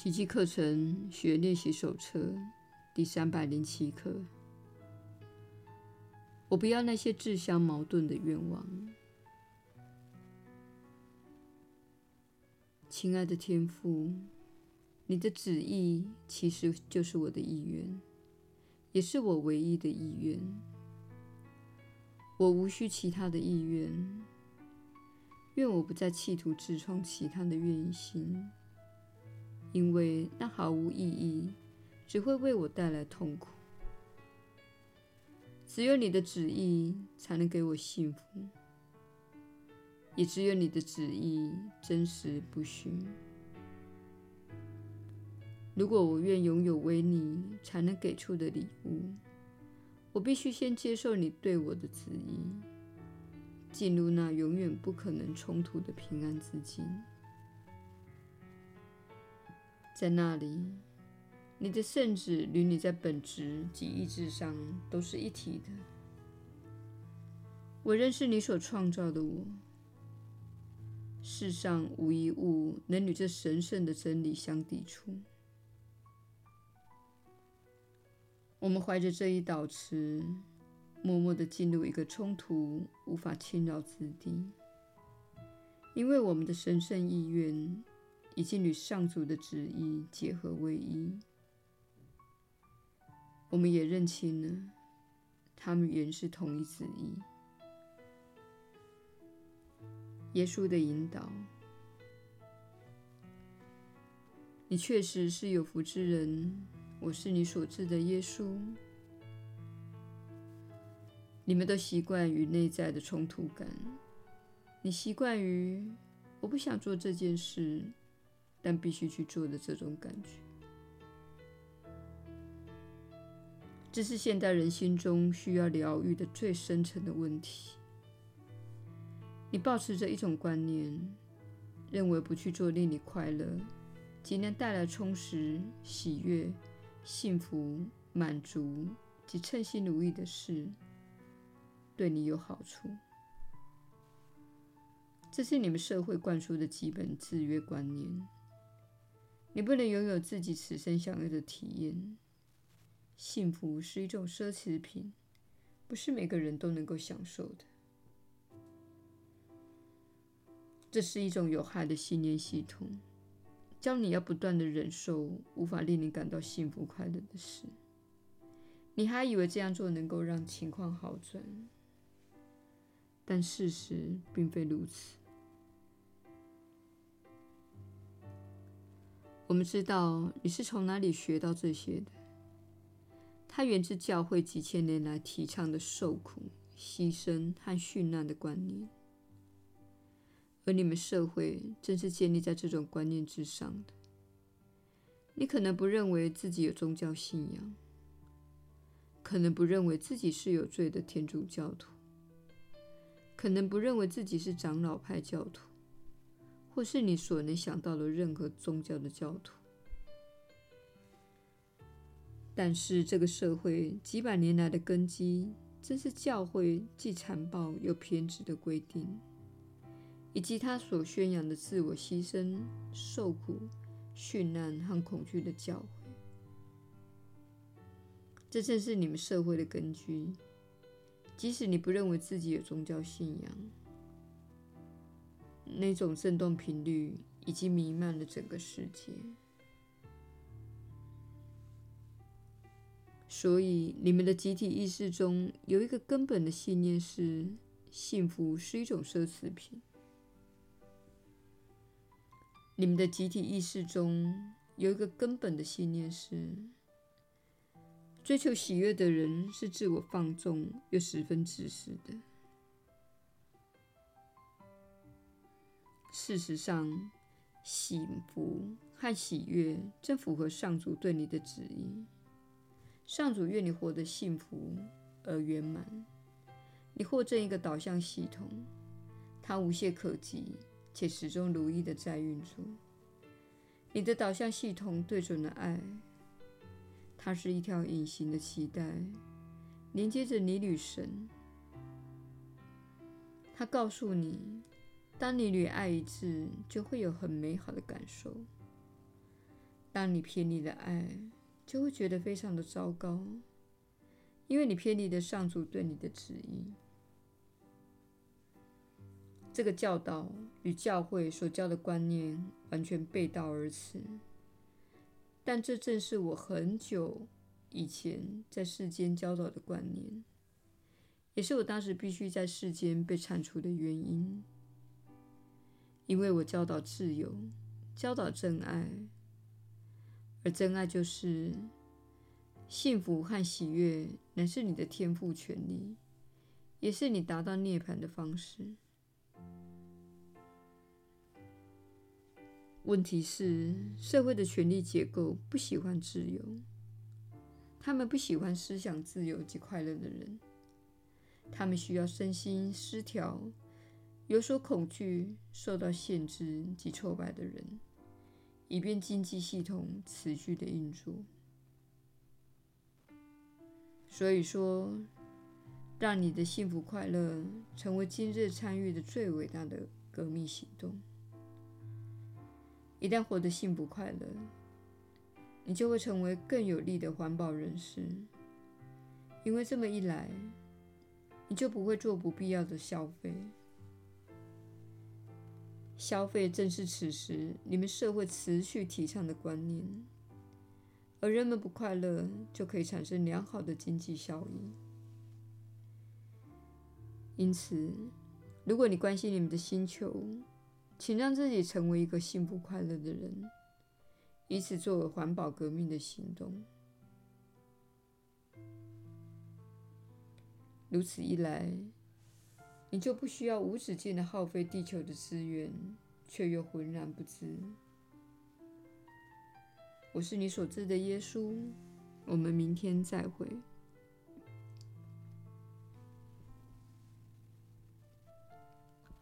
奇迹课程学练习手册第三百零七课。我不要那些自相矛盾的愿望。亲爱的天父，你的旨意其实就是我的意愿，也是我唯一的意愿。我无需其他的意愿。愿我不再企图自创其他的愿心，因为那毫无意义，只会为我带来痛苦。只有你的旨意才能给我幸福，也只有你的旨意真实不虚。如果我愿拥有为你才能给出的礼物，我必须先接受你对我的旨意。进入那永远不可能冲突的平安之境，在那里，你的圣子与你在本质及意志上都是一体的。我认识你所创造的我，世上无一物能与这神圣的真理相抵触。我们怀着这一祷词。默默地进入一个冲突无法侵扰之地，因为我们的神圣意愿已经与上主的旨意结合为一。我们也认清了，他们原是同一旨意。耶稣的引导，你确实是有福之人。我是你所知的耶稣。你们都习惯于内在的冲突感。你习惯于我不想做这件事，但必须去做的这种感觉。这是现代人心中需要疗愈的最深层的问题。你抱持着一种观念，认为不去做令你快乐、即能带来充实、喜悦、幸福、满足及称心如意的事。对你有好处，这是你们社会灌输的基本制约观念。你不能拥有自己此生想要的体验。幸福是一种奢侈品，不是每个人都能够享受的。这是一种有害的信念系统，教你要不断的忍受无法令你感到幸福快乐的事。你还以为这样做能够让情况好转？但事实并非如此。我们知道你是从哪里学到这些的。它源自教会几千年来提倡的受苦、牺牲和殉难的观念，而你们社会正是建立在这种观念之上的。你可能不认为自己有宗教信仰，可能不认为自己是有罪的天主教徒。可能不认为自己是长老派教徒，或是你所能想到的任何宗教的教徒。但是，这个社会几百年来的根基，正是教会既残暴又偏执的规定，以及他所宣扬的自我牺牲、受苦、殉难和恐惧的教诲。这正是你们社会的根基。即使你不认为自己有宗教信仰，那种震动频率已经弥漫了整个世界。所以，你们的集体意识中有一个根本的信念是：幸福是一种奢侈品。你们的集体意识中有一个根本的信念是。追求喜悦的人是自我放纵又十分自私的。事实上，幸福和喜悦正符合上主对你的旨意。上主愿你活得幸福而圆满。你获赠一个导向系统，它无懈可击且始终如一的在运作。你的导向系统对准了爱。它是一条隐形的脐带，连接着你与神。它告诉你，当你屡爱一次，就会有很美好的感受。当你偏离了爱，就会觉得非常的糟糕，因为你偏离了上主对你的旨意。这个教导与教会所教的观念完全背道而驰，但这正是我很久以前在世间教导的观念，也是我当时必须在世间被铲除的原因。因为我教导自由，教导真爱，而真爱就是幸福和喜悦，乃是你的天赋权利，也是你达到涅槃的方式。问题是，社会的权力结构不喜欢自由，他们不喜欢思想自由及快乐的人，他们需要身心失调、有所恐惧、受到限制及挫败的人，以便经济系统持续的运作。所以说，让你的幸福快乐成为今日参与的最伟大的革命行动。一旦活得幸福快乐，你就会成为更有力的环保人士，因为这么一来，你就不会做不必要的消费。消费正是此时你们社会持续提倡的观念，而人们不快乐，就可以产生良好的经济效益。因此，如果你关心你们的星球，请让自己成为一个幸福快乐的人，以此作为环保革命的行动。如此一来，你就不需要无止境的耗费地球的资源，却又浑然不知。我是你所知的耶稣，我们明天再会。